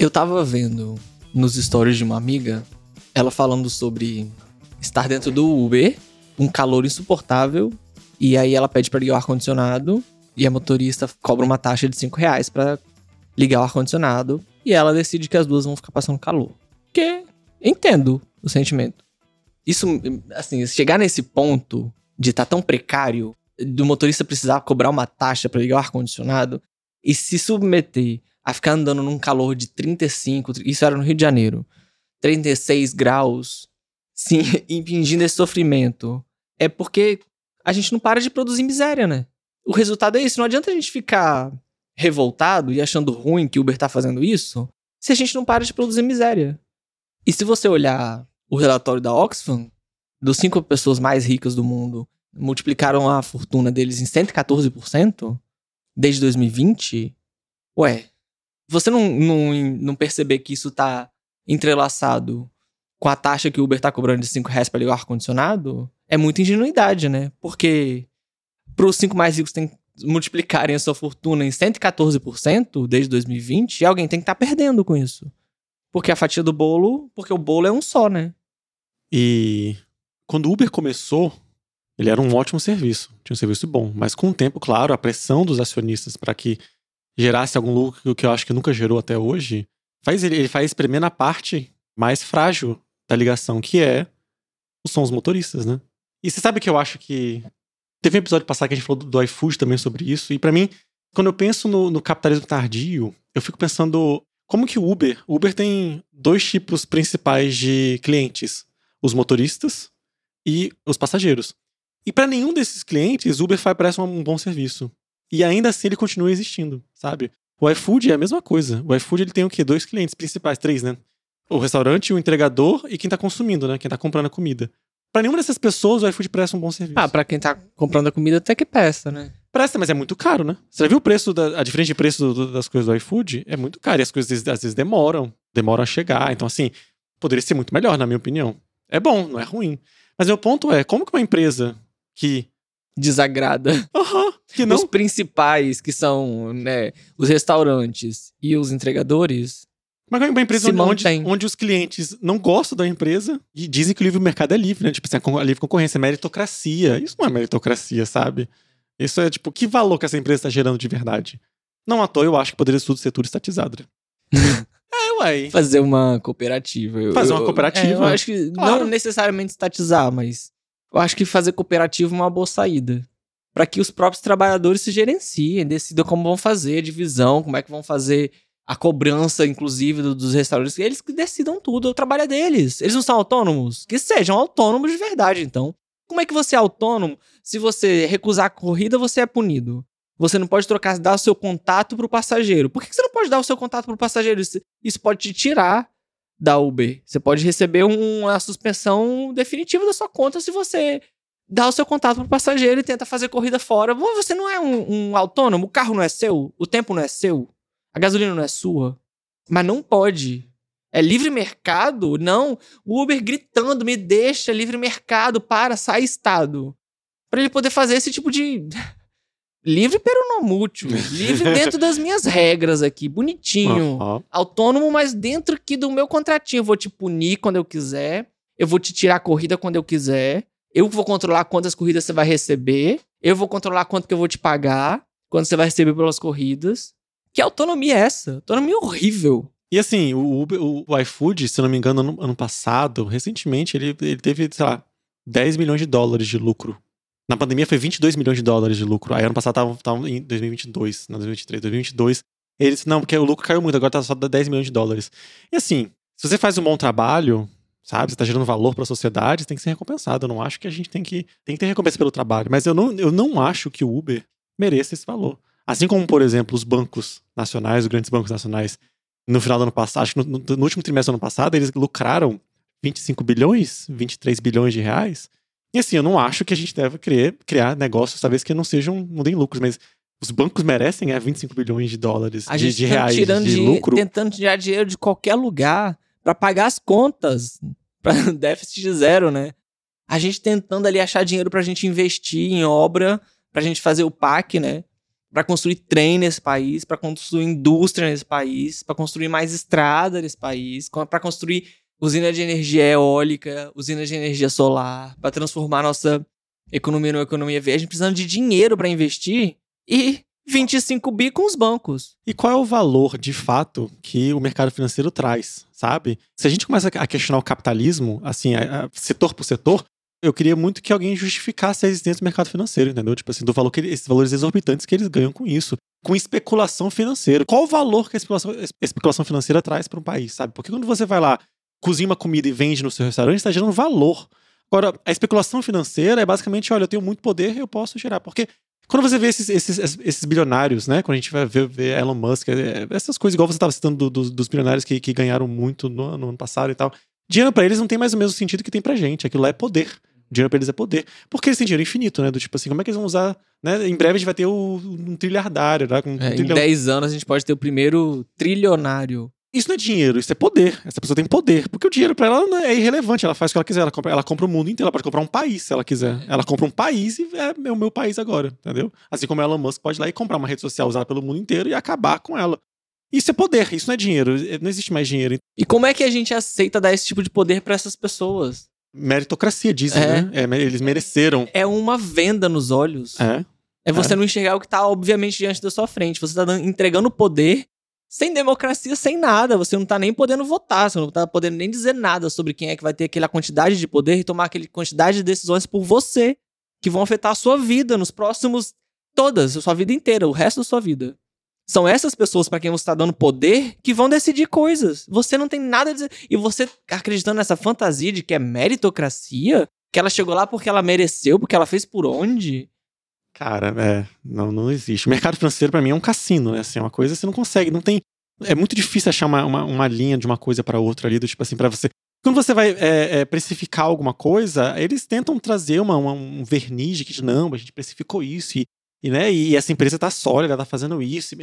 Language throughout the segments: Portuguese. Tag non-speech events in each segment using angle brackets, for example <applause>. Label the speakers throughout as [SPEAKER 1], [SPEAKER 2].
[SPEAKER 1] Eu tava vendo nos stories de uma amiga, ela falando sobre estar dentro do Uber, um calor insuportável, e aí ela pede para ligar o ar-condicionado, e a motorista cobra uma taxa de 5 reais pra ligar o ar-condicionado, e ela decide que as duas vão ficar passando calor. Que entendo o sentimento. Isso, assim, chegar nesse ponto de estar tá tão precário, do motorista precisar cobrar uma taxa para ligar o ar-condicionado, e se submeter a ficar andando num calor de 35, isso era no Rio de Janeiro, 36 graus, sim, <laughs> impingindo esse sofrimento, é porque a gente não para de produzir miséria, né? O resultado é isso. Não adianta a gente ficar revoltado e achando ruim que o Uber tá fazendo isso se a gente não para de produzir miséria. E se você olhar o relatório da Oxfam, dos cinco pessoas mais ricas do mundo, multiplicaram a fortuna deles em 114% desde 2020, ué, você não, não, não perceber que isso tá entrelaçado com a taxa que o Uber tá cobrando de 5 reais pra ligar o ar-condicionado, é muita ingenuidade, né? Porque pros cinco mais ricos tem multiplicarem a sua fortuna em 114% desde 2020, e alguém tem que estar tá perdendo com isso. Porque a fatia do bolo, porque o bolo é um só, né?
[SPEAKER 2] E quando o Uber começou, ele era um ótimo serviço, tinha um serviço bom, mas com o tempo, claro, a pressão dos acionistas para que gerasse algum lucro que eu acho que nunca gerou até hoje, faz ele, ele faz espremer na parte mais frágil da ligação, que é os motoristas, né? E você sabe que eu acho que. Teve um episódio passado que a gente falou do, do iFood também sobre isso, e para mim, quando eu penso no, no, capitalismo tardio, eu fico pensando como que o Uber. O Uber tem dois tipos principais de clientes: os motoristas e os passageiros. E para nenhum desses clientes, o Uber parece um bom serviço. E ainda assim ele continua existindo, sabe? O iFood é a mesma coisa. O iFood ele tem o quê? Dois clientes principais, três, né? O restaurante, o entregador e quem tá consumindo, né? Quem tá comprando a comida. Pra nenhuma dessas pessoas o iFood presta um bom serviço.
[SPEAKER 1] Ah, pra quem tá comprando a comida até que presta, né?
[SPEAKER 2] Presta, mas é muito caro, né? Você já viu o preço, da, a diferença de preço do, das coisas do iFood? É muito caro e as coisas às vezes demoram, demoram a chegar. Então, assim, poderia ser muito melhor, na minha opinião. É bom, não é ruim. Mas meu ponto é, como que uma empresa que
[SPEAKER 1] desagrada.
[SPEAKER 2] Uhum, que não...
[SPEAKER 1] Os principais, que são né, os restaurantes e os entregadores.
[SPEAKER 2] Mas é uma empresa onde, onde, os clientes não gostam da empresa e dizem que o livre mercado é livre, né? Tipo assim, a livre concorrência, é meritocracia. Isso não é meritocracia, sabe? Isso é tipo, que valor que essa empresa está gerando de verdade? Não à toa, eu acho que poderia tudo ser tudo estatizado. Né? <laughs> é, uai.
[SPEAKER 1] Fazer uma cooperativa.
[SPEAKER 2] Fazer uma cooperativa. É,
[SPEAKER 1] eu acho que claro. não necessariamente estatizar, mas eu acho que fazer cooperativa é uma boa saída. Para que os próprios trabalhadores se gerenciem, decidam como vão fazer a divisão, como é que vão fazer a cobrança, inclusive, dos restaurantes. Eles que decidam tudo, o trabalho é deles. Eles não são autônomos? Que sejam autônomos de verdade, então. Como é que você é autônomo? Se você recusar a corrida, você é punido. Você não pode trocar, dar o seu contato para o passageiro. Por que você não pode dar o seu contato para o passageiro? Isso, isso pode te tirar da Uber. Você pode receber uma suspensão definitiva da sua conta se você dá o seu contato pro passageiro e tenta fazer corrida fora. Você não é um, um, autônomo, o carro não é seu, o tempo não é seu, a gasolina não é sua. Mas não pode. É livre mercado? Não. O Uber gritando, me deixa livre mercado, para, sai estado. Para ele poder fazer esse tipo de <laughs> livre pero não mútil. Livre <laughs> dentro das minhas regras aqui, bonitinho. Uhum. Autônomo, mas dentro aqui do meu contratinho. Eu vou te punir quando eu quiser. Eu vou te tirar a corrida quando eu quiser. Eu vou controlar quantas corridas você vai receber. Eu vou controlar quanto que eu vou te pagar. Quando você vai receber pelas corridas. Que autonomia é essa? Autonomia horrível.
[SPEAKER 2] E assim, o, Uber, o, iFood, se não me engano, ano, ano passado, recentemente, ele, ele teve, sei lá, 10 milhões de dólares de lucro na pandemia foi 22 milhões de dólares de lucro. Aí ano passado tava, em 2022, não 2023, 2022. Eles, não, porque o lucro caiu muito, agora tá só 10 milhões de dólares. E assim, se você faz um bom trabalho, sabe, você tá gerando valor para a sociedade, tem que ser recompensado. Eu não acho que a gente tem que, tem que ter recompensa pelo trabalho. Mas eu não, eu não acho que o Uber mereça esse valor. Assim como, por exemplo, os bancos nacionais, os grandes bancos nacionais, no final do ano passado, acho que no, no último trimestre do ano passado, eles lucraram 25 bilhões, 23 bilhões de reais e assim, eu não acho que a gente deve criar, criar negócios, talvez que não sejam, não deem lucros, mas Os bancos merecem ganhar 25 bilhões de dólares,
[SPEAKER 1] A
[SPEAKER 2] de,
[SPEAKER 1] gente
[SPEAKER 2] de
[SPEAKER 1] tá
[SPEAKER 2] reais
[SPEAKER 1] tirando
[SPEAKER 2] de
[SPEAKER 1] dinheiro-
[SPEAKER 2] lucro.
[SPEAKER 1] tentando tirar dinheiro de qualquer lugar pra pagar as contas, <laughs> para déficit zero, né? A gente tentando ali achar dinheiro pra gente investir em obra, pra gente fazer o PAC, né? Pra construir trem nesse país, pra construir indústria nesse país, pra construir mais estrada nesse país, pra construir usina de energia eólica, usina de energia solar, pra transformar nossa economia numa economia verde, precisando de dinheiro pra investir e 25 bi com os bancos.
[SPEAKER 2] E qual é o valor, de fato, que o mercado financeiro traz, sabe? Se a gente começa a questionar o capitalismo, assim, a- a- setor por setor, eu queria muito que alguém justificasse a existência do mercado financeiro, entendeu? Tipo assim, do valor que esses valores exorbitantes que eles ganham com isso. Com especulação financeira. Qual o valor que a especulação, a especulação financeira traz para um país, sabe? Porque quando você vai lá, cozinha uma comida e vende no seu restaurante, está gerando valor. Agora, a especulação financeira é basicamente, olha, eu tenho muito poder, eu posso gerar. Porque quando você vê esses, esses, esses bilionários, né? Quando a gente vai ver, ver Elon Musk, é, essas coisas, igual você estava citando do- dos- dos bilionários que, que ganharam muito no, no ano passado e tal. Dinheiro para eles não tem mais o mesmo sentido que tem pra gente. Aquilo lá é poder. Dinheiro pra eles é poder. Porque eles têm dinheiro infinito, né? Do tipo assim, como é que eles vão usar. Né? Em breve a gente vai ter o, um trilhardário, né? Um
[SPEAKER 1] É, em
[SPEAKER 2] trilhão.
[SPEAKER 1] 10 anos a gente pode ter o primeiro trilionário.
[SPEAKER 2] Isso não é dinheiro, isso é poder. Essa pessoa tem poder. Porque o dinheiro pra ela não é irrelevante. Ela faz o que ela quiser. Ela compra, ela compra o mundo inteiro. Ela pode comprar um país se ela quiser. Ela compra um país e é o meu país agora, entendeu? Assim como a Elon Musk pode ir lá e comprar uma rede social usada pelo mundo inteiro e acabar com ela. Isso é poder, isso não é dinheiro. Não existe mais dinheiro.
[SPEAKER 1] E como é que a gente aceita dar esse tipo de poder pra essas pessoas?
[SPEAKER 2] Meritocracia, dizem,
[SPEAKER 1] É.
[SPEAKER 2] né? É, eles mereceram.
[SPEAKER 1] É uma venda nos olhos.
[SPEAKER 2] É.
[SPEAKER 1] É você não enxergar o que tá obviamente diante da sua frente. Você tá entregando poder sem democracia, sem nada. Você não tá nem podendo votar, você não tá podendo nem dizer nada sobre quem é que vai ter aquela quantidade de poder e tomar aquela quantidade de decisões por você, que vão afetar a sua vida nos próximos todas, a sua vida inteira, o resto da sua vida. São essas pessoas para quem você está dando poder que vão decidir coisas. Você não tem nada a dizer. E você acreditando nessa fantasia de que é meritocracia, que ela chegou lá porque ela mereceu, porque ela fez por onde?
[SPEAKER 2] Cara, é. Não, não existe. O mercado financeiro, pra mim, é um cassino, né? Assim, é uma coisa que você não consegue. Não tem. É muito difícil achar uma, uma, uma linha de uma coisa pra outra ali, do tipo assim, pra você. Quando você vai é, é, precificar alguma coisa, eles tentam trazer uma, uma- um verniz de que, não, a gente precificou isso, e, e, né, e essa empresa tá sólida, tá fazendo isso.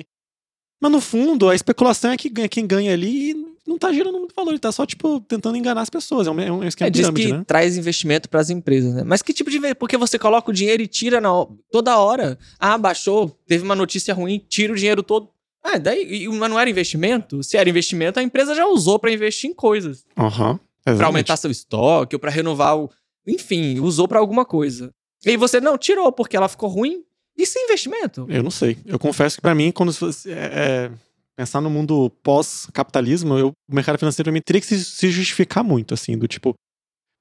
[SPEAKER 2] Mas no fundo, a especulação é que ganha, quem ganha ali e não tá gerando muito valor, ele tá só, tipo, tentando enganar as pessoas. É um, é um esquema
[SPEAKER 1] É, diz
[SPEAKER 2] pirâmide,
[SPEAKER 1] que
[SPEAKER 2] né?
[SPEAKER 1] traz investimento para as empresas, né? Mas que tipo de investimento? Porque você coloca o dinheiro e tira na, toda hora. Ah, baixou, teve uma notícia ruim, tira o dinheiro todo. Ah, daí, mas não era investimento? Se era investimento, a empresa já usou para investir em coisas. Pra
[SPEAKER 2] exatamente.
[SPEAKER 1] aumentar seu estoque, ou pra renovar o. Enfim, usou pra alguma coisa. E aí você, não, tirou porque ela ficou ruim. Isso é investimento.
[SPEAKER 2] Eu não sei. Eu confesso que pra mim, quando você, é, é, pensar no mundo pós-capitalismo, o mercado financeiro pra mim teria que se, se justificar muito, assim, do tipo,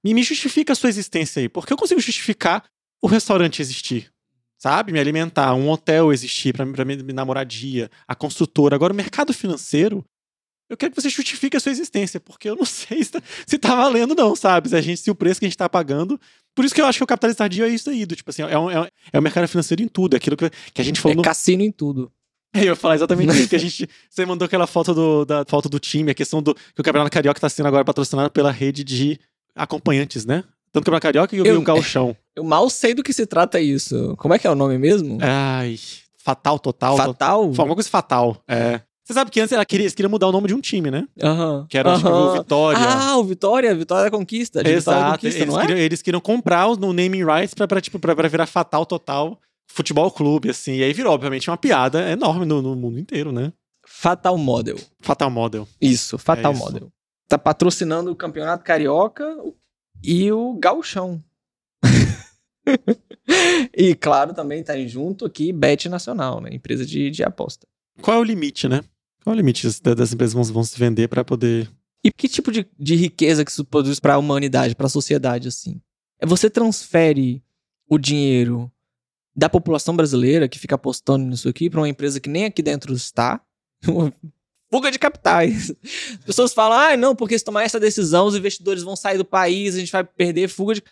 [SPEAKER 2] me, me justifica a sua existência aí, porque eu consigo justificar o restaurante existir, sabe? Me alimentar, um hotel existir pra minha minha moradia, a construtora. Agora, o mercado financeiro, eu quero que você justifique a sua existência, porque eu não <laughs> sei se tá, se tá valendo, não, sabe? Se, a gente, se o preço que a gente tá pagando. Por isso que eu acho que o capitalismo tardio é isso aí, do tipo assim, é, um, é, um- é o mercado financeiro em tudo, é aquilo que, que a gente falou
[SPEAKER 1] É
[SPEAKER 2] no,
[SPEAKER 1] cassino em tudo. <laughs>
[SPEAKER 2] eu ia falar exatamente isso, que a <laughs> gente. Você mandou aquela foto do, da foto do time, a questão do que o Campeonato Carioca está sendo agora patrocinado pela rede de acompanhantes, né? Tanto o Campeonato Carioca e o,
[SPEAKER 1] Eu-
[SPEAKER 2] o Galchão.
[SPEAKER 1] Eu mal sei do que se trata isso. Como é que é o nome mesmo?
[SPEAKER 2] Ai, fatal total.
[SPEAKER 1] Fatal?
[SPEAKER 2] Foi alguma coisa fatal. É. Você sabe que antes ela queria, eles queriam mudar o nome de um time, né?
[SPEAKER 1] Aham.
[SPEAKER 2] Que era acho que, o. Vitória.
[SPEAKER 1] Ah, o Vitória, Vitória da Conquista. De Vitória da
[SPEAKER 2] Exato.
[SPEAKER 1] Conquista,
[SPEAKER 2] Eles
[SPEAKER 1] não é?
[SPEAKER 2] queriam, eles queriam comprar o naming rights pra, pra, tipo, pra, pra virar fatal total futebol clube, assim. E aí virou, obviamente, uma piada enorme no, no mundo inteiro, né?
[SPEAKER 1] Fatal Model.
[SPEAKER 2] Fatal Model.
[SPEAKER 1] Isso, Fatal
[SPEAKER 2] É isso.
[SPEAKER 1] Model. Tá patrocinando o Campeonato Carioca e o Gauchão. <laughs> e claro, também tá junto aqui Bet Nacional, né? Empresa de, de aposta.
[SPEAKER 2] Qual é o limite, né? Qual o limite das, empresas vão, vão se vender pra poder.
[SPEAKER 1] E que tipo de, de riqueza que isso produz pra humanidade, pra sociedade, assim? É você transfere o dinheiro da população brasileira que fica apostando nisso aqui pra uma empresa que nem aqui dentro está. <laughs> Fuga de capitais. As pessoas falam, ah, não, porque se tomar essa decisão, os investidores vão sair do país, a gente vai perder fuga de.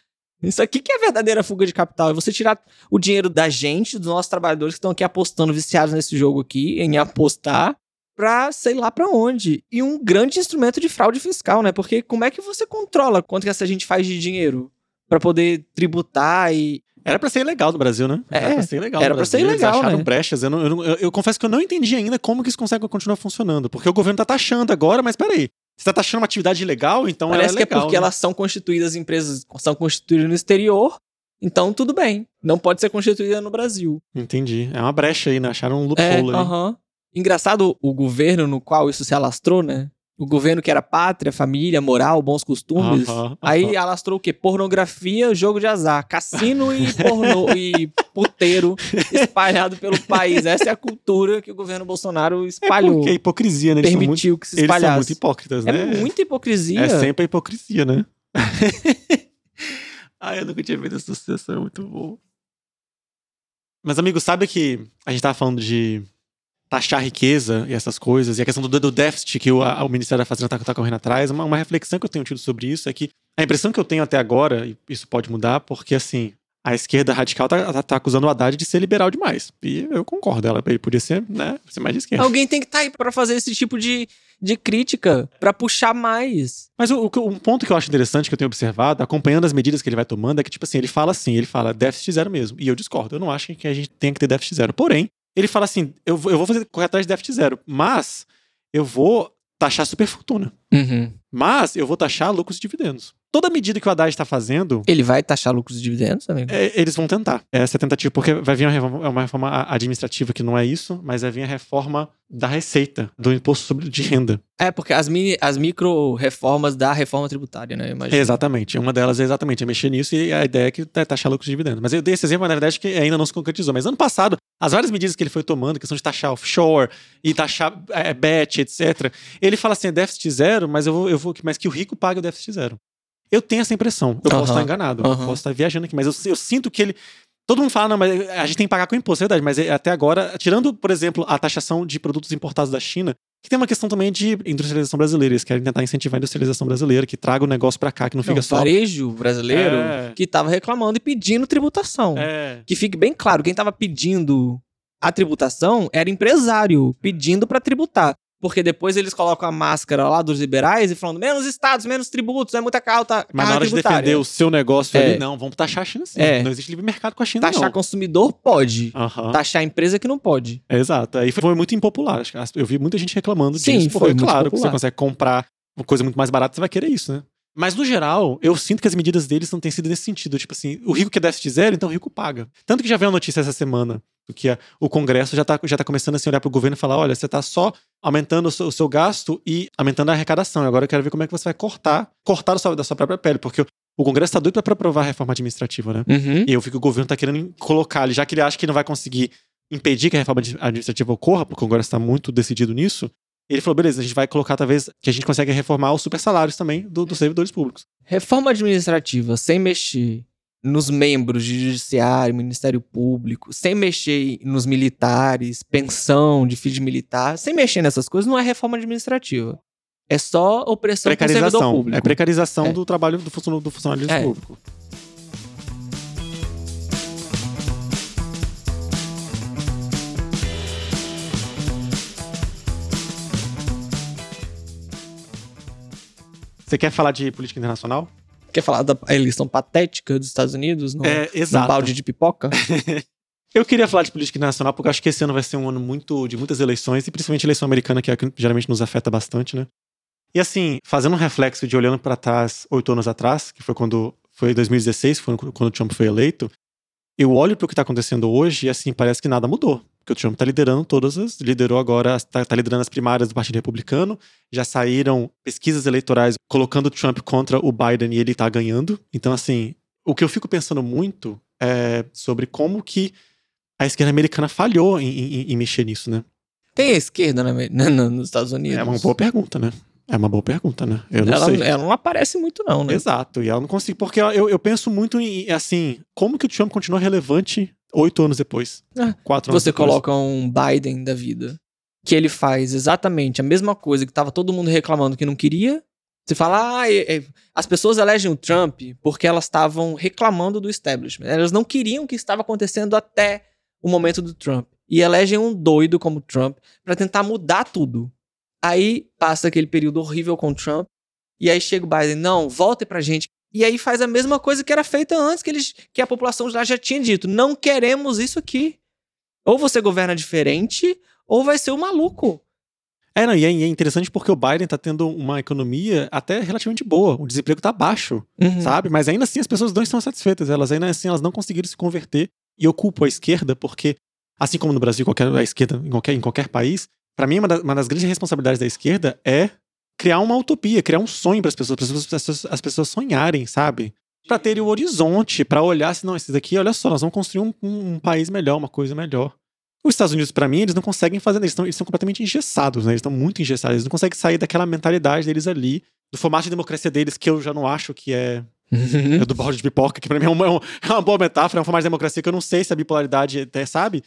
[SPEAKER 1] Isso aqui que é a verdadeira fuga de capital. É você tirar o dinheiro da gente, dos nossos trabalhadores que estão aqui apostando, viciados nesse jogo aqui, em apostar, pra sei lá pra onde. E um grande instrumento de fraude fiscal, né? Porque como é que você controla quanto que essa gente faz de dinheiro? Pra poder tributar e.
[SPEAKER 2] Era pra ser ilegal no Brasil, né?
[SPEAKER 1] É,
[SPEAKER 2] era pra ser ilegal.
[SPEAKER 1] era pra ser
[SPEAKER 2] Brasil. Eles
[SPEAKER 1] ilegal,
[SPEAKER 2] acharam
[SPEAKER 1] né?
[SPEAKER 2] brechas. Eu, não- eu não- eu- eu confesso que eu não entendi ainda como que isso consegue continuar funcionando. Porque o governo tá taxando agora, mas peraí. Você tá taxando uma atividade ilegal, então
[SPEAKER 1] Parece
[SPEAKER 2] ela
[SPEAKER 1] que
[SPEAKER 2] é legal.
[SPEAKER 1] é porque
[SPEAKER 2] né?
[SPEAKER 1] elas são constituídas, empresas são constituídas no exterior, então tudo bem. Não pode ser constituída no Brasil.
[SPEAKER 2] Entendi. É uma brecha aí, né? Acharam um
[SPEAKER 1] É,
[SPEAKER 2] loophole aí.
[SPEAKER 1] aham. Engraçado o governo no qual isso se alastrou, né? O governo que era pátria, família, moral, bons costumes.
[SPEAKER 2] Aham,
[SPEAKER 1] Aí
[SPEAKER 2] aham.
[SPEAKER 1] alastrou o quê? Pornografia, jogo de azar, cassino e pornô <laughs> e puteiro espalhado pelo país. Essa é a cultura que o governo Bolsonaro
[SPEAKER 2] É
[SPEAKER 1] espalhou,
[SPEAKER 2] porque é hipocrisia, né? Eles são muito,
[SPEAKER 1] permitiu que se
[SPEAKER 2] eles são
[SPEAKER 1] espalhasse.
[SPEAKER 2] muito hipócritas,
[SPEAKER 1] é
[SPEAKER 2] né?
[SPEAKER 1] muita hipocrisia.
[SPEAKER 2] É sempre a hipocrisia, né? <laughs> Ai, eu nunca tinha visto essa associação, é muito bom. Mas, amigo, sabe que a gente tava falando de taxar riqueza e essas coisas, e a questão do, do déficit que o, a- o Ministério da Fazenda tá, tá correndo atrás, uma, uma reflexão que eu tenho tido sobre isso é que a impressão que eu tenho até agora, e isso pode mudar, porque assim, a esquerda radical tá, tá, tá acusando o Haddad de ser liberal demais. E eu concordo, ela, ele podia ser, né, ser mais de esquerda.
[SPEAKER 1] Alguém tem que estar aí pra fazer esse tipo de, de crítica, pra puxar mais.
[SPEAKER 2] Mas o, o um ponto que eu acho interessante que eu tenho observado, acompanhando as medidas que ele vai tomando, é que, tipo assim, ele fala assim, ele fala déficit zero mesmo. E eu discordo. Eu não acho que a gente tenha que ter déficit zero. Porém, ele fala assim: eu, vou- eu vou fazer correr atrás de déficit zero, mas eu vou taxar superfortuna.
[SPEAKER 1] Uhum.
[SPEAKER 2] Mas eu vou taxar lucros e dividendos. Toda medida que o Haddad está fazendo,
[SPEAKER 1] Ele vai taxar lucros e dividendos, amigo?
[SPEAKER 2] é, eles vão tentar. Essa é a tentativa, porque vai vir uma reforma, é uma reforma administrativa que não é isso, mas vai vir a reforma da receita, do imposto sobre de renda.
[SPEAKER 1] É, porque as, mini, as micro reformas da reforma tributária, né? Eu imagino.
[SPEAKER 2] Exatamente. Uma delas é exatamente é mexer nisso e a ideia é que é taxar lucros e dividendos. Mas eu dei esse exemplo, na verdade, que ainda não se concretizou. Mas ano passado, as várias medidas que ele foi tomando, questão de taxar offshore e taxar é, bet, etc., ele fala assim: é déficit zero, mas eu vou, eu vou. Mas que o rico paga o déficit zero. Eu tenho essa impressão. Eu posso estar enganado, eu posso estar viajando aqui, mas eu, eu sinto que ele. Todo mundo fala, não, mas a gente tem que pagar com imposto, é verdade. Mas até agora, tirando, por exemplo, a taxação de produtos importados da China, que tem uma questão também de industrialização brasileira. Eles querem tentar incentivar a industrialização brasileira, que traga o negócio pra cá, que não
[SPEAKER 1] Não,
[SPEAKER 2] fica
[SPEAKER 1] o
[SPEAKER 2] só.
[SPEAKER 1] varejo brasileiro
[SPEAKER 2] É.
[SPEAKER 1] que tava reclamando e pedindo tributação.
[SPEAKER 2] É.
[SPEAKER 1] Que fique bem claro, quem tava pedindo a tributação era empresário pedindo pra tributar. Porque depois eles colocam a máscara lá dos liberais e falando menos estados, menos tributos, é muita carta,
[SPEAKER 2] Mas na hora de defender o seu negócio
[SPEAKER 1] É.
[SPEAKER 2] ali, não, vamos taxar a China sim.
[SPEAKER 1] É.
[SPEAKER 2] Não existe livre mercado com a China,
[SPEAKER 1] Taxar
[SPEAKER 2] não.
[SPEAKER 1] consumidor pode. Taxar empresa que não pode.
[SPEAKER 2] É, Exato. Aí foi muito impopular. Eu vi muita gente reclamando
[SPEAKER 1] Sim,
[SPEAKER 2] disso.
[SPEAKER 1] foi
[SPEAKER 2] Porque,
[SPEAKER 1] muito
[SPEAKER 2] claro, que você consegue comprar uma coisa muito mais barata, você vai querer isso, né? Mas, no geral, eu sinto que as medidas deles não têm sido nesse sentido. Tipo assim, o rico quer déficit zero, então o rico paga. Tanto que já veio a notícia essa semana que a- o Congresso já tá, já tá começando a se olhar pro governo e falar: olha, você tá só aumentando o seu, o seu gasto e aumentando a arrecadação. Agora eu quero ver como é que você vai cortar, cortar o seu- da sua própria pele. Porque o, o Congresso tá doido pra aprovar a reforma administrativa, né?
[SPEAKER 1] Uhum.
[SPEAKER 2] E eu vi que o governo tá querendo colocar ali, já que ele acha que não vai conseguir impedir que a reforma admi- administrativa ocorra, porque o Congresso está muito decidido nisso, ele falou: beleza, a gente vai colocar, talvez, que a gente consegue reformar os super salários também do- dos servidores públicos.
[SPEAKER 1] Reforma administrativa sem mexer nos membros de judiciário, Ministério Público, sem mexer nos militares, pensão de filho de militar, sem mexer nessas coisas, não é reforma administrativa. É só opressão com o servidor
[SPEAKER 2] Precarização.
[SPEAKER 1] público.
[SPEAKER 2] É precarização
[SPEAKER 1] É.
[SPEAKER 2] do trabalho do, funcionário, do funcionalismo
[SPEAKER 1] É.
[SPEAKER 2] público. Você quer falar de política internacional?
[SPEAKER 1] Quer falar da eleição patética dos Estados Unidos no,
[SPEAKER 2] É,
[SPEAKER 1] no balde de pipoca? <laughs>
[SPEAKER 2] Eu queria falar de política internacional porque eu acho que esse ano vai ser um ano muito de muitas eleições e principalmente a eleição americana que é a que geralmente nos afeta bastante, né? E assim, fazendo um reflexo de olhando para trás oito anos atrás, que foi quando foi 2016, foi quando o Trump foi eleito, eu olho para o que está acontecendo hoje e assim parece que nada mudou, porque o Trump está liderando todas as, liderou agora, está tá liderando as primárias do Partido Republicano, já saíram pesquisas eleitorais colocando o Trump contra o Biden e ele está ganhando. Então assim, o que eu fico pensando muito é sobre como que a esquerda americana falhou em, em- em mexer nisso, né?
[SPEAKER 1] Tem a esquerda na- na- nos Estados Unidos?
[SPEAKER 2] É uma boa pergunta, né? É uma boa pergunta, né? Eu não
[SPEAKER 1] ela,
[SPEAKER 2] sei.
[SPEAKER 1] ela não aparece muito, não, né?
[SPEAKER 2] Exato, e ela não consegue. Porque eu, eu penso muito em, assim, como que o Trump continua relevante oito anos depois?
[SPEAKER 1] Ah,
[SPEAKER 2] quatro anos
[SPEAKER 1] Você
[SPEAKER 2] depois.
[SPEAKER 1] coloca um Biden da vida, que ele faz exatamente a mesma coisa que tava todo mundo reclamando que não queria. Você fala, ah, é- é- as pessoas elegem o Trump porque elas estavam reclamando do establishment. Elas não queriam o que estava acontecendo até o momento do Trump. E elegem um doido como Trump pra tentar mudar tudo. Aí passa aquele período horrível com o Trump. E aí chega o Biden, não, volte pra gente. E aí faz a mesma coisa que era feita antes, que, eles, que a população lá já tinha dito. Não queremos isso aqui. Ou você governa diferente, ou vai ser o um maluco.
[SPEAKER 2] É, não, e é, interessante porque o Biden tá tendo uma economia até relativamente boa. O desemprego tá baixo, uhum. sabe? Mas ainda assim as pessoas não estão satisfeitas. Elas ainda assim elas não conseguiram se converter. E eu culpo a esquerda porque, assim como no Brasil, qualquer, a esquerda em qualquer, em qualquer país, para mim uma, da, uma das grandes responsabilidades da esquerda é criar uma utopia, criar um sonho para as pessoas, para as pessoas, as pessoas sonharem, sabe? Para terem o horizonte, para olhar assim, não, esses daqui, olha só, nós vamos construir um, um, um país melhor, uma coisa melhor. Os Estados Unidos, para mim, eles não conseguem fazer, eles estão, eles estão completamente engessados, né? Eles estão muito engessados, eles não conseguem sair daquela mentalidade deles ali, do formato de democracia deles, que eu já não acho que é, é do balde de pipoca, que pra mim é uma, é uma boa metáfora, é um formato de democracia que eu não sei se a bipolaridade até, sabe?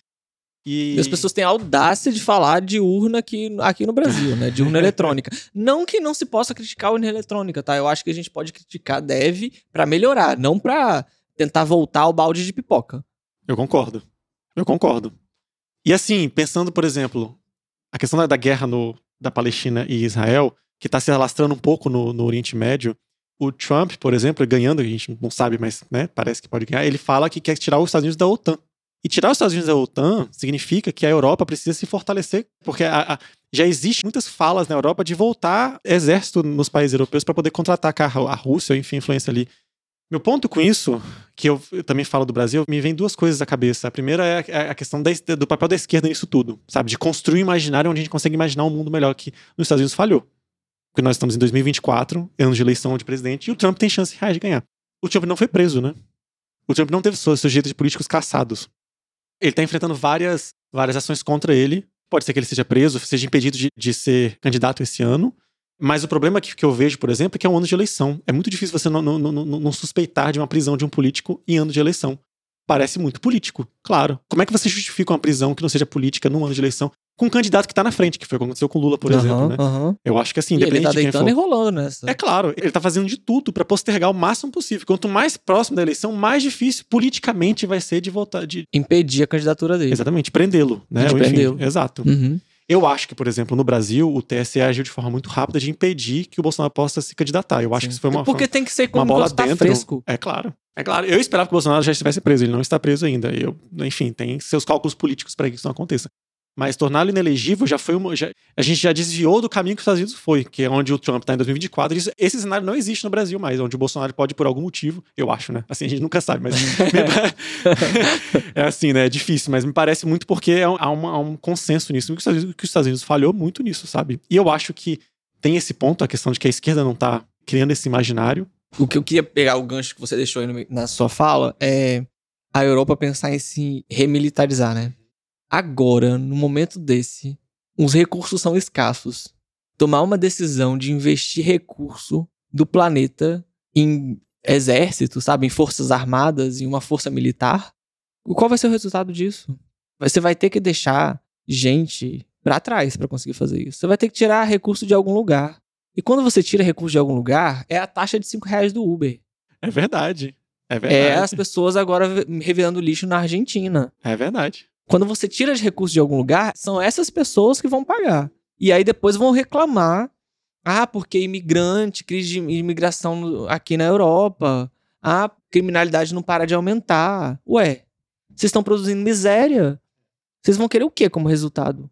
[SPEAKER 1] E... e... as pessoas têm a audácia de falar de urna aqui, aqui no Brasil, né? De urna <laughs> eletrônica. Não que não se possa criticar a urna eletrônica, tá? Eu acho que a gente pode criticar, deve, para melhorar, não para tentar voltar ao balde de pipoca.
[SPEAKER 2] Eu concordo. Eu concordo. E assim, pensando, por exemplo, a questão da, da guerra no, da Palestina e Israel, que está se alastrando um pouco no, no Oriente Médio, o Trump, por exemplo, ganhando, a gente não sabe, mas né, parece que pode ganhar, ele fala que quer tirar os Estados Unidos da OTAN. E tirar os Estados Unidos da OTAN significa que a Europa precisa se fortalecer, porque a, a, já existe muitas falas na Europa de voltar exército nos países europeus para poder contra-atacar a Rússia, enfim, influência ali. Meu ponto com isso, que eu, eu, também falo do Brasil, me vem duas coisas à cabeça. A primeira é a, é a questão da, do papel da esquerda nisso tudo, sabe? De construir um imaginário onde a gente consegue imaginar um mundo melhor que nos Estados Unidos falhou. Porque nós estamos em 2024, anos de eleição de presidente, e o Trump tem chance reais de ganhar. O Trump não foi preso, né? O Trump não teve sujeitos de políticos caçados. Ele está enfrentando várias, várias ações contra ele. Pode ser que ele seja preso, seja impedido de, de ser candidato esse ano. Mas o problema que, que eu vejo, por exemplo, é que é um ano de eleição. É muito difícil você não, não, não, não suspeitar de uma prisão de um político em ano de eleição. Parece muito político, claro. Como é que você justifica uma prisão que não seja política num ano de eleição? Com um candidato que tá na frente, que foi o que aconteceu com o Lula, por uhum, exemplo, né? Uhum. Eu acho que assim,
[SPEAKER 1] independente ele tá deitando de quem for, e rolando nessa.
[SPEAKER 2] É claro, ele tá fazendo de tudo para postergar o máximo possível. Quanto mais próximo da eleição, mais difícil politicamente vai ser de votar de
[SPEAKER 1] impedir a candidatura dele.
[SPEAKER 2] Exatamente, prendê-lo, né?
[SPEAKER 1] De prendê-lo.
[SPEAKER 2] Exato.
[SPEAKER 1] Uhum.
[SPEAKER 2] Eu acho que, por exemplo, no Brasil, o TSE agiu de forma muito rápida de impedir que o Bolsonaro possa se candidatar. Eu acho Sim. que isso foi uma.
[SPEAKER 1] Porque tem que ser com
[SPEAKER 2] uma bola
[SPEAKER 1] tá
[SPEAKER 2] dentro.
[SPEAKER 1] fresco.
[SPEAKER 2] É claro. É claro. Eu esperava que o Bolsonaro já estivesse preso. Ele não está preso ainda. Eu, enfim, tem seus cálculos políticos para que isso não aconteça. Mas torná-lo inelegível já foi uma. Já, a gente já desviou do caminho que os Estados Unidos foi, que é onde o Trump está em 2024. Isso, esse cenário não existe no Brasil mais, onde o Bolsonaro pode, por algum motivo, eu acho, né? Assim, a gente nunca sabe, mas. <laughs> <laughs> é assim, né? É difícil, mas me parece muito porque há, uma, há um consenso nisso, que os, Unidos, que os Estados Unidos falhou muito nisso, sabe? E eu acho que tem esse ponto, a questão de que a esquerda não está criando esse imaginário.
[SPEAKER 1] O que eu queria pegar o gancho que você deixou aí na sua fala é a Europa pensar em se remilitarizar, né? Agora, no momento desse, os recursos são escassos. Tomar uma decisão de investir recurso do planeta em exército, sabe, em forças armadas, em uma força militar, qual vai ser o resultado disso? Você vai ter que deixar gente para trás para conseguir fazer isso. Você vai ter que tirar recurso de algum lugar. E quando você tira recurso de algum lugar, é a taxa de 5 reais do Uber.
[SPEAKER 2] É verdade. É
[SPEAKER 1] verdade. É as pessoas agora revirando lixo na Argentina.
[SPEAKER 2] É verdade.
[SPEAKER 1] Quando você tira de recursos de algum lugar, são essas pessoas que vão pagar. E aí depois vão reclamar. Ah, porque imigrante, crise de imigração aqui na Europa. Ah, criminalidade não para de aumentar. Ué, vocês estão produzindo miséria. Vocês vão querer o quê como resultado?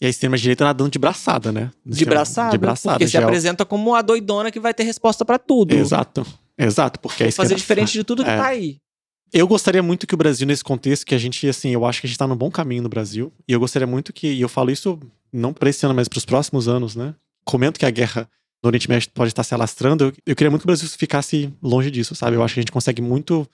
[SPEAKER 2] E a extrema-direita nadando de braçada, né?
[SPEAKER 1] De braçada. De braçada. Porque se apresenta como a doidona que vai ter resposta para tudo.
[SPEAKER 2] Exato. Exato, porque é isso
[SPEAKER 1] Fazer diferente de tudo que é. tá aí.
[SPEAKER 2] Eu gostaria muito que o Brasil, nesse contexto, que a gente, assim, eu acho que a gente tá no bom caminho no Brasil. E eu gostaria muito que, e eu falo isso não para esse ano, mas para os próximos anos, né? Comento que a guerra no Oriente Médio pode estar se alastrando. Eu, eu queria muito que o Brasil ficasse longe disso, sabe? Eu acho que a gente consegue muito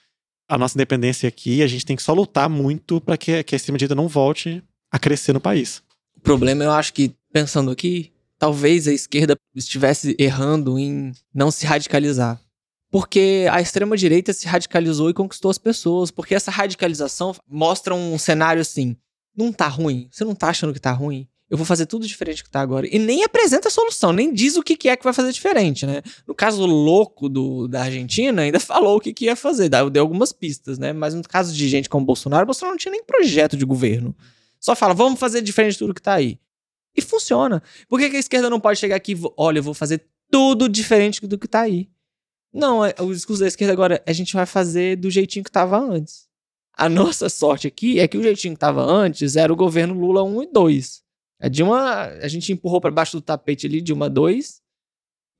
[SPEAKER 2] a nossa independência aqui. A gente tem que só lutar muito para que, que a extrema-direita não volte a crescer no país.
[SPEAKER 1] O problema, eu acho que, pensando aqui, talvez a esquerda estivesse errando em não se radicalizar. Porque a extrema-direita se radicalizou e conquistou as pessoas. Porque essa radicalização mostra um cenário assim: não tá ruim? Você não tá achando que tá ruim? Eu vou fazer tudo diferente que tá agora. E nem apresenta a solução, nem diz o que, que é que vai fazer diferente, né? No caso louco do, da Argentina, ainda <laughs> falou o que, que ia fazer, deu algumas pistas, né? Mas no caso de gente como Bolsonaro, Bolsonaro não tinha nem projeto de governo. Só fala, vamos fazer diferente de tudo que tá aí. E funciona. Por que, que a esquerda não pode chegar aqui e olha, eu vou fazer tudo diferente do que tá aí? Não, é- o discurso da esquerda agora, a gente vai fazer do jeitinho que tava antes. A nossa sorte aqui é que o jeitinho que tava antes era o governo Lula 1 e 2. A Dilma, a gente empurrou pra baixo do tapete ali, Dilma 2,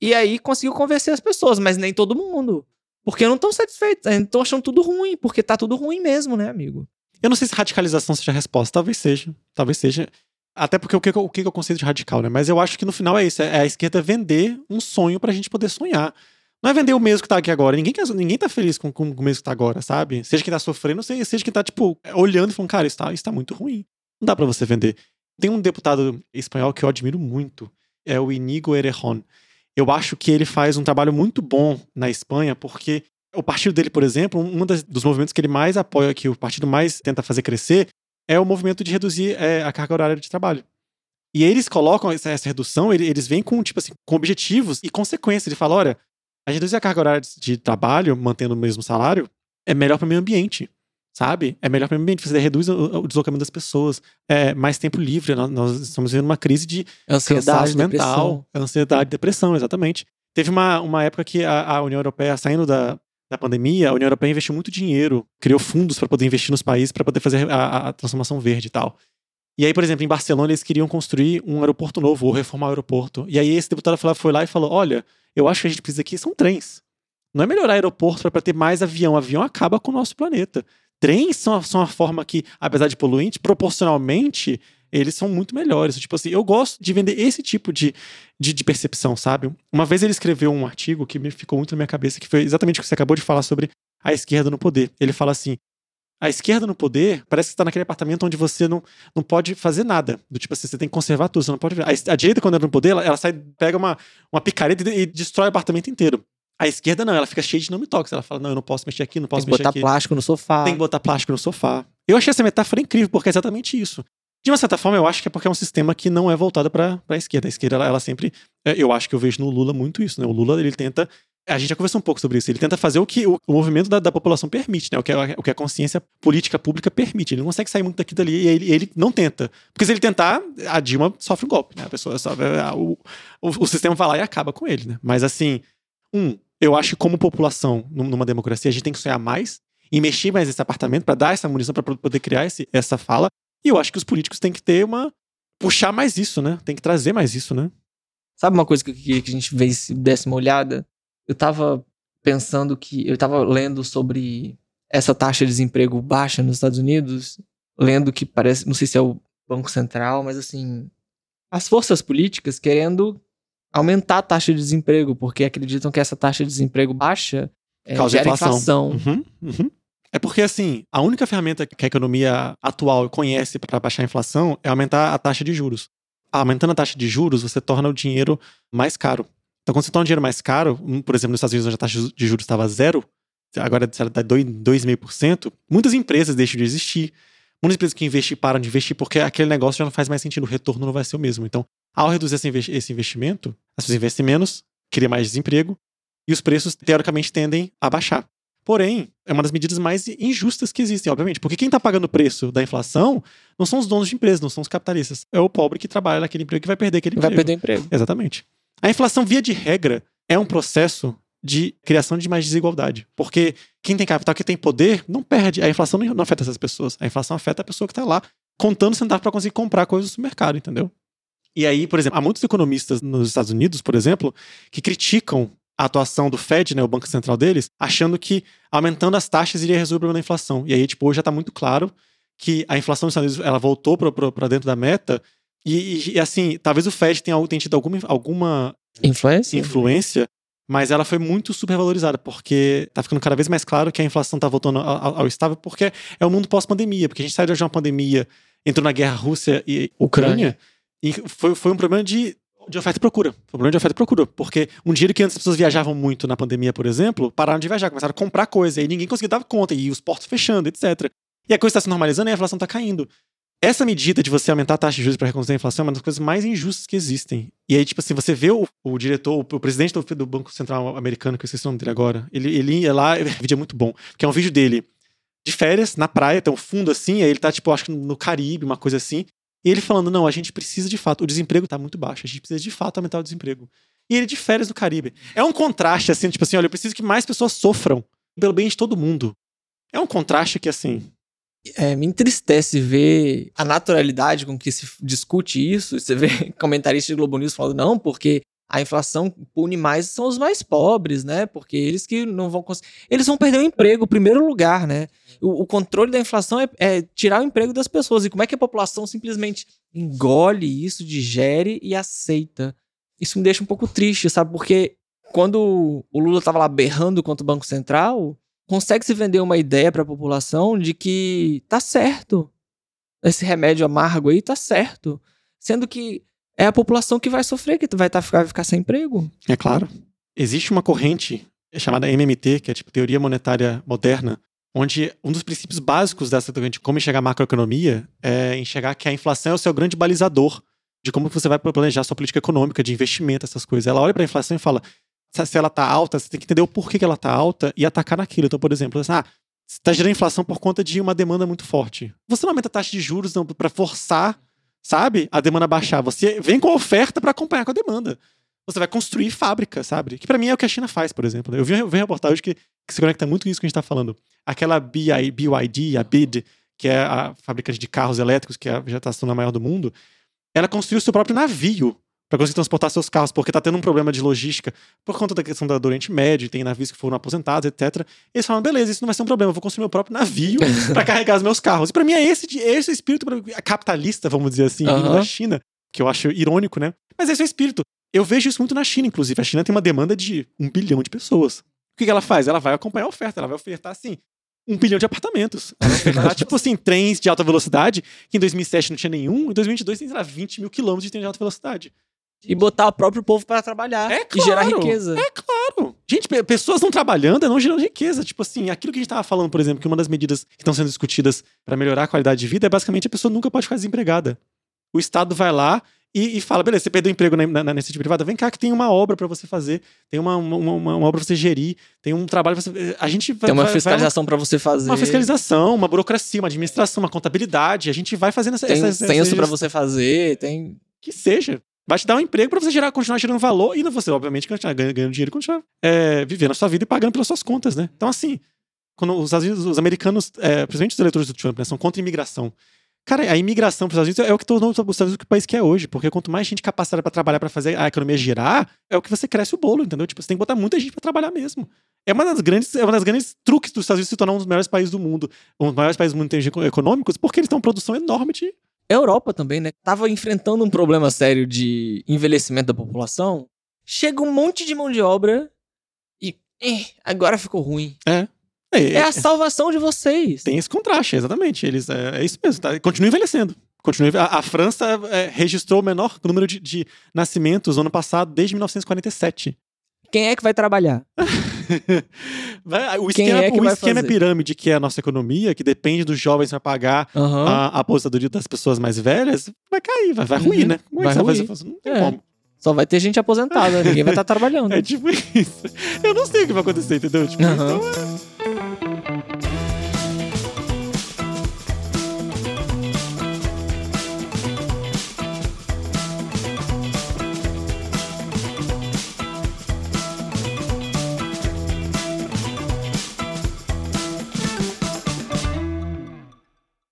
[SPEAKER 1] e aí conseguiu convencer as pessoas, mas nem todo mundo. Porque não estão satisfeitos, estão achando tudo ruim, porque tá tudo ruim mesmo, né, amigo?
[SPEAKER 2] Eu não sei se radicalização seja a resposta. Talvez seja. Talvez seja. Até porque o que, o que é o conceito de radical, né? Mas eu acho que no final é isso. É a esquerda vender um sonho pra gente poder sonhar. Não é vender o mesmo que tá aqui agora. Ninguém, quer, ninguém tá feliz com, com o mesmo que tá agora, sabe? Seja quem tá sofrendo, seja quem tá, tipo, olhando e falando, cara, isso tá, isso tá muito ruim. Não dá pra você vender. Tem um deputado espanhol que eu admiro muito. É o Inigo Errejón. Eu acho que ele faz um trabalho muito bom na Espanha, porque o partido dele, por exemplo, um dos movimentos que ele mais apoia, que o partido mais tenta fazer crescer, é o movimento de reduzir é, a carga horária de trabalho. E eles colocam essa, essa redução, ele- eles vêm com, tipo assim, com objetivos e consequências. Ele fala: olha, a reduzir a carga horária de trabalho, mantendo o mesmo salário, é melhor para o meio ambiente. Sabe? É melhor para o meio ambiente. Você reduz o, o deslocamento das pessoas. É mais tempo livre. Nós, nós estamos vivendo uma crise de
[SPEAKER 1] Ansiedade, depressão.
[SPEAKER 2] mental, ansiedade, depressão, exatamente. Teve uma, uma época que a, a União Europeia, saindo da, da pandemia, a União Europeia investiu muito dinheiro, criou fundos para poder investir nos países, para poder fazer a, a- transformação verde e tal. E aí, por exemplo, em Barcelona, eles queriam construir um aeroporto novo, ou reformar o aeroporto. E aí, esse deputado foi lá e falou: Olha, eu acho que a gente precisa aqui são trens. Não é melhorar aeroporto para ter mais avião. avião acaba com o nosso planeta. Trens são, são a forma que, apesar de poluente, proporcionalmente, eles são muito melhores. Tipo assim, eu gosto de vender esse tipo de, de, de percepção, sabe? Uma vez ele escreveu um artigo que me ficou muito na minha cabeça, que foi exatamente o que você acabou de falar sobre a esquerda no poder. Ele fala assim: a esquerda no poder parece que está naquele apartamento onde você não, não pode fazer nada. Do tipo assim, você tem que conservar tudo, você não pode. A, a direita, quando entra no poder, ela, ela sai, pega uma, uma picareta e, e destrói o apartamento inteiro. A esquerda não, ela fica cheia de não me toques. Ela fala: não, eu não posso mexer aqui, não
[SPEAKER 1] Tem
[SPEAKER 2] posso
[SPEAKER 1] que
[SPEAKER 2] mexer
[SPEAKER 1] botar
[SPEAKER 2] aqui.
[SPEAKER 1] plástico no sofá.
[SPEAKER 2] Tem que botar plástico no sofá. Eu achei essa metáfora incrível, porque é exatamente isso. De uma certa forma, eu acho que é porque é um sistema que não é voltado para a esquerda. A esquerda, ela, ela sempre. é, Eu acho que eu vejo no Lula muito isso, né? O Lula, ele tenta. A gente já conversou um pouco sobre isso. Ele tenta fazer o que o, movimento da, da população permite, né? O que, a, o que a consciência política pública permite. Ele não consegue sair muito daqui dali e ele, ele não tenta. Porque se ele tentar, a Dilma sofre um golpe, né? A pessoa sofre. a- O, o, o sistema vai lá e acaba com ele, né? Mas assim, um, eu acho que como população, num- numa democracia, a gente tem que sonhar mais e mexer mais nesse apartamento para dar essa munição para poder criar esse, essa fala. E eu acho que os políticos têm que ter uma. puxar mais isso, né? Tem que trazer mais isso, né?
[SPEAKER 1] Sabe uma coisa que eu queria que a gente vê se desse uma olhada? Eu tava pensando que. Eu tava lendo sobre essa taxa de desemprego baixa nos Estados Unidos, lendo que parece. Não sei se é o Banco Central, mas assim. As forças políticas querendo aumentar a taxa de desemprego, porque acreditam que essa taxa de desemprego baixa é,
[SPEAKER 2] Causa inflação.
[SPEAKER 1] inflação.
[SPEAKER 2] Uhum, uhum. É porque, assim, a única ferramenta que a economia atual conhece para baixar a inflação é aumentar a taxa de juros. Aumentando a taxa de juros, você torna o dinheiro mais caro. Então, quando você torna o dinheiro mais caro, um, por exemplo, nos Estados Unidos, onde a taxa de juros estava zero, agora ela está 2,5%, muitas empresas deixam de existir. Muitas empresas que investem param de investir porque aquele negócio já não faz mais sentido, o retorno não vai ser o mesmo. Então, ao reduzir esse investi- esse investimento, as pessoas investem menos, cria mais desemprego, e os preços, teoricamente, tendem a baixar. Porém, é uma das medidas mais injustas que existem, obviamente. Porque quem está pagando o preço da inflação não são os donos de empresas, não são os capitalistas. É o pobre que trabalha naquele emprego que vai perder aquele
[SPEAKER 1] Vai
[SPEAKER 2] emprego.
[SPEAKER 1] perder o emprego.
[SPEAKER 2] Exatamente. A inflação, via de regra, é um processo de criação de mais desigualdade. Porque quem tem capital, quem tem poder, não perde. A inflação não afeta essas pessoas. A inflação afeta a pessoa que está lá contando centavos para conseguir comprar coisas no supermercado, entendeu? E aí, por exemplo, há muitos economistas nos Estados Unidos, por exemplo, que criticam a atuação do Fed, né, o Banco Central deles, achando que aumentando as taxas iria resolver o problema da inflação. E aí, tipo, hoje já está muito claro que a inflação nos Estados Unidos ela voltou para dentro da meta. E, e- assim, talvez o Fed tenha, tenha tido alguma, alguma
[SPEAKER 1] Influência?
[SPEAKER 2] influência, mas ela foi muito supervalorizada, porque tá ficando cada vez mais claro que a inflação tá voltando ao, ao- estável, porque é o mundo pós-pandemia, porque a gente saiu de uma pandemia, entrou na guerra Rússia e Ucrânia, e foi, foi um problema de, de oferta e procura. Foi um problema de oferta e procura, porque um dinheiro que antes as pessoas viajavam muito na pandemia, por exemplo, pararam de viajar, começaram a comprar coisa, e ninguém conseguia dar conta, e os portos fechando, etc. E a coisa está se normalizando e a inflação está caindo. Essa medida de você aumentar a taxa de juros para reconstruir a inflação é uma das coisas mais injustas que existem. E aí, tipo assim, você vê o, o diretor, o, o presidente do, do Banco Central americano, que eu esqueci o nome dele agora, ele, ele ia lá, <laughs> o vídeo é muito bom, que é um vídeo dele de férias, na praia, tem um fundo assim, aí ele tá, tipo, acho que no Caribe, uma coisa assim, e ele falando, não, a gente precisa de fato, o desemprego tá muito baixo, a gente precisa de fato aumentar o desemprego. e ele de férias no Caribe. É um contraste, assim, tipo assim, olha, eu preciso que mais pessoas sofram pelo bem de todo mundo. É um contraste que, assim.
[SPEAKER 1] É, me entristece ver a naturalidade com que se discute isso. Você vê <laughs> comentaristas de Globo News falando, não, porque a inflação pune mais são os mais pobres, né? Porque eles que não vão conseguir. Eles vão perder o emprego, em primeiro lugar, né? O, o controle da inflação é, é, tirar o emprego das pessoas. E como é que a população simplesmente engole isso, digere e aceita? Isso me deixa um pouco triste, sabe? Porque quando o Lula estava lá berrando contra o Banco Central, consegue se vender uma ideia para a população de que tá certo. Esse remédio amargo aí tá certo. Sendo que é a população que vai sofrer, que vai, tá, ficar sem emprego.
[SPEAKER 2] É claro. Existe uma corrente chamada MMT, que é tipo Teoria Monetária Moderna, onde um dos princípios básicos dessa de como enxergar a macroeconomia é enxergar que a inflação é o seu grande balizador de como você vai planejar sua política econômica, de investimento, essas coisas. Ela olha para a inflação e fala: se ela está alta, você tem que entender o porquê que ela está alta e atacar naquilo. Então, por exemplo, assim, ah, está gerando inflação por conta de uma demanda muito forte. Você não aumenta a taxa de juros para forçar sabe? A demanda baixar. Você vem com a oferta para acompanhar com a demanda. Você vai construir fábrica, sabe? Que para mim é o que a China faz, por exemplo. Eu vi, eu vi uma reportagem que, que se conecta muito com isso que a gente está falando. Aquela BYD, a BID, que é a fabricante de carros elétricos, que é a vegetação maior do mundo, ela construiu seu próprio navio para conseguir transportar seus carros, porque tá tendo um problema de logística por conta da questão do Oriente Médio, tem navios que foram aposentados, etc. Eles falam, beleza, isso não vai ser um problema, eu vou construir meu próprio navio <laughs> para carregar os meus carros. E para mim é esse, esse espírito capitalista, vamos dizer assim, uhum. da China, que eu acho irônico, né? Mas esse é o espírito. Eu vejo isso muito na China, inclusive. A China tem uma demanda de um bilhão de pessoas. O que, ela faz? Ela vai acompanhar a oferta, ela vai ofertar, assim, um bilhão de apartamentos. Ela tipo assim, <laughs> trens de alta velocidade, que em 2007 não tinha nenhum, em 2022 tem, sei lá, 20 mil quilômetros de trem de alta velocidade.
[SPEAKER 1] E botar o próprio povo para trabalhar é claro, e gerar riqueza.
[SPEAKER 2] É claro. Gente, pessoas não trabalhando é não gerando riqueza. Tipo assim, aquilo que a gente tava falando, por exemplo, que uma das medidas que estão sendo discutidas para melhorar a qualidade de vida é basicamente a pessoa nunca pode ficar desempregada. O Estado vai lá e, e fala: beleza, você perdeu o emprego na, na, na iniciativa privada, vem cá que tem uma obra para você fazer, tem uma, uma, uma, uma obra pra você gerir, tem um trabalho pra você. A gente
[SPEAKER 1] vai, Tem uma vai, fiscalização para você fazer.
[SPEAKER 2] Uma fiscalização, uma burocracia, uma administração, uma contabilidade. A gente vai fazendo essa.
[SPEAKER 1] Tem essa, censo para você fazer, tem.
[SPEAKER 2] Que seja vai te dar um emprego para você gerar, continuar gerando valor e você, obviamente, continuar ganhando, ganhando dinheiro e continuar é, vivendo a sua vida e pagando pelas suas contas, né? Então, assim, quando os, os americanos, é, principalmente os eleitores do Trump, né, são contra a imigração. Cara, a imigração para os Estados Unidos é o que tornou os Estados Unidos o país que é hoje, porque quanto mais gente capacitada para trabalhar para fazer a economia girar, é o que você cresce o bolo, entendeu? Tipo, você tem que botar muita gente para trabalhar mesmo. É uma das grandes, é uma das grandes truques dos Estados Unidos se tornar um dos maiores países do mundo, um dos maiores países do mundo econômicos, porque eles têm uma produção enorme de
[SPEAKER 1] Europa também, né? Tava enfrentando um problema sério de envelhecimento da população. Chega um monte de mão de obra e eh, agora ficou ruim.
[SPEAKER 2] É.
[SPEAKER 1] É, é, é a salvação de vocês.
[SPEAKER 2] Tem esse contraste, exatamente. Eles, é, é isso mesmo. Tá? Continua envelhecendo. Continua, a, a França é, registrou o menor número de, de nascimentos no ano passado desde 1947.
[SPEAKER 1] Quem é que vai trabalhar? <laughs>
[SPEAKER 2] o esquema, é, o esquema é pirâmide, que é a nossa economia, que depende dos jovens para pagar uhum. a, a aposentadoria das pessoas mais velhas, vai cair, vai, vai ruir, uhum. né?
[SPEAKER 1] Como é vai ruir. Fazer? Não tem é. como. Só vai ter gente aposentada, ninguém vai estar tá <laughs> trabalhando.
[SPEAKER 2] É tipo isso. Eu não sei o que vai acontecer, entendeu? Tipo, uhum. então, é